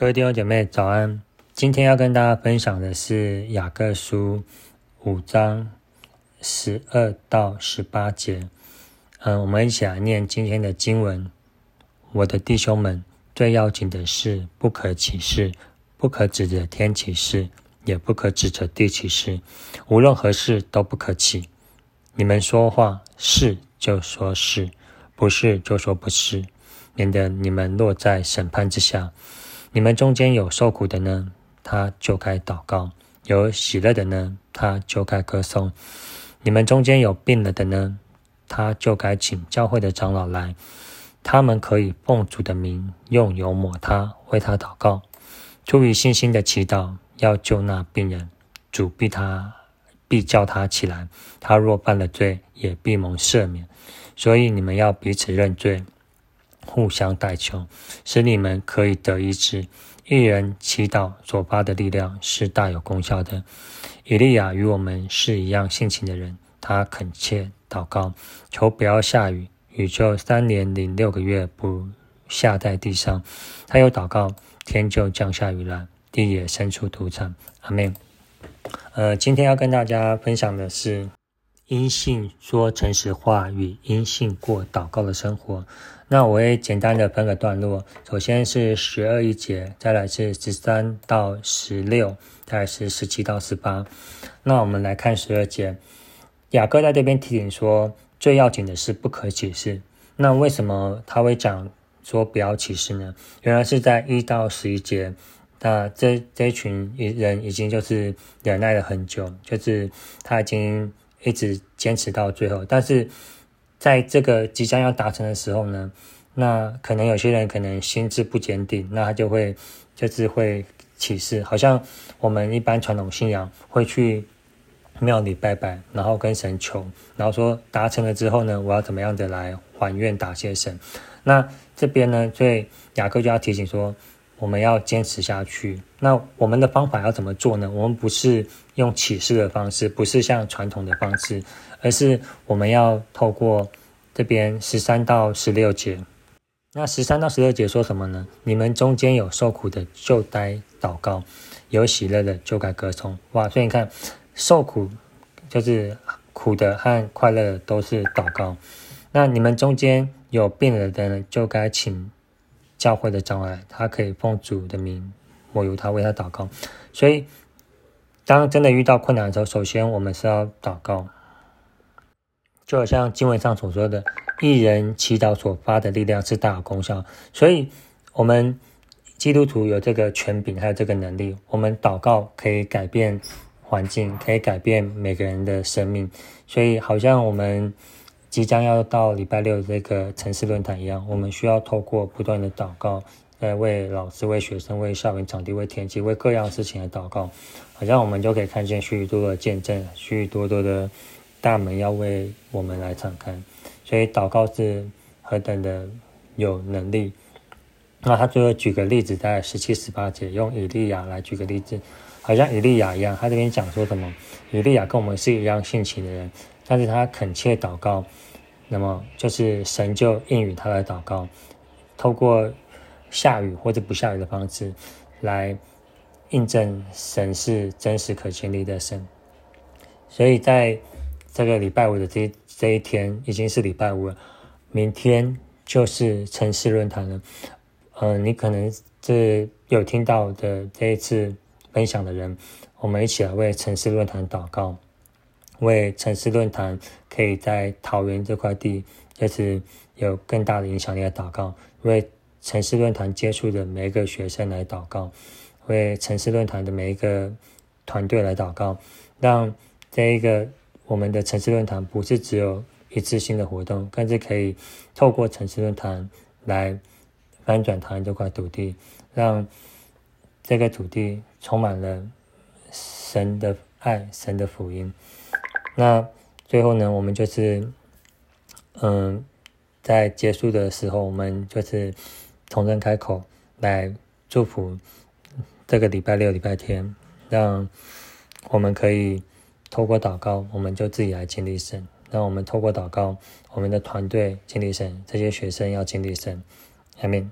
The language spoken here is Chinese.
各位弟兄姐妹早安！今天要跟大家分享的是雅各书五章十二到十八节。嗯，我们一起来念今天的经文。我的弟兄们，最要紧的是不可起誓，不可指着天起誓，也不可指着地起誓，无论何事都不可起。你们说话是就说是，不是就说不是，免得你们落在审判之下。你们中间有受苦的呢，他就该祷告；有喜乐的呢，他就该歌颂。你们中间有病了的呢，他就该请教会的长老来，他们可以奉主的名用油抹他，为他祷告。出于信心的祈祷，要救那病人，主必他必叫他起来。他若犯了罪，也必蒙赦免。所以你们要彼此认罪。互相代求，使你们可以得医治。一人祈祷所发的力量是大有功效的。以利亚与我们是一样性情的人，他恳切祷告，求不要下雨，雨就三年零六个月不下在地上。他又祷告，天就降下雨来，地也生出土产。阿门。呃，今天要跟大家分享的是。因信说诚实话与因信过祷告的生活，那我也简单的分个段落。首先是十二一节，再来是十三到十六，再来是十七到十八。那我们来看十二节，雅各在这边提醒说，最要紧的是不可解释。那为什么他会讲说不要歧视呢？原来是在一到十一节，那这这群人已经就是忍耐了很久，就是他已经。一直坚持到最后，但是在这个即将要达成的时候呢，那可能有些人可能心智不坚定，那他就会就是会起誓，好像我们一般传统信仰会去庙里拜拜，然后跟神求，然后说达成了之后呢，我要怎么样的来还愿答谢神。那这边呢，所以雅各就要提醒说。我们要坚持下去。那我们的方法要怎么做呢？我们不是用启示的方式，不是像传统的方式，而是我们要透过这边十三到十六节。那十三到十六节说什么呢？你们中间有受苦的，就该祷告；有喜乐的，就该歌颂。哇！所以你看，受苦就是苦的和快乐都是祷告。那你们中间有病了的呢，就该请。教会的障碍，他可以奉主的名，我由他为他祷告。所以，当真的遇到困难的时候，首先我们是要祷告。就好像经文上所说的，一人祈祷所发的力量是大有功效。所以，我们基督徒有这个权柄，还有这个能力，我们祷告可以改变环境，可以改变每个人的生命。所以，好像我们。即将要到礼拜六这个城市论坛一样，我们需要透过不断的祷告，来为老师、为学生、为校园场地、为天气、为各样事情的祷告，好像我们就可以看见许许多多的见证，许许多多的大门要为我们来敞开。所以祷告是何等的有能力。那他最后举个例子，在十七、十八节，用以利亚来举个例子，好像以利亚一样，他这边讲说什么？以利亚跟我们是一样性情的人。但是他恳切祷告，那么就是神就应允他的祷告，透过下雨或者不下雨的方式，来印证神是真实可建立的神。所以在这个礼拜五的这这一天已经是礼拜五了，明天就是城市论坛了。嗯，你可能是有听到的这一次分享的人，我们一起来为城市论坛祷告。为城市论坛可以在桃园这块地，就是有更大的影响力来祷告；为城市论坛接触的每一个学生来祷告；为城市论坛的每一个团队来祷告，让这一个我们的城市论坛不是只有一次性的活动，更是可以透过城市论坛来翻转台湾这块土地，让这个土地充满了神的爱、神的福音。那最后呢，我们就是，嗯，在结束的时候，我们就是重新开口来祝福这个礼拜六、礼拜天，让我们可以透过祷告，我们就自己来经历神；让我们透过祷告，我们的团队经历神，这些学生要经历神。下面。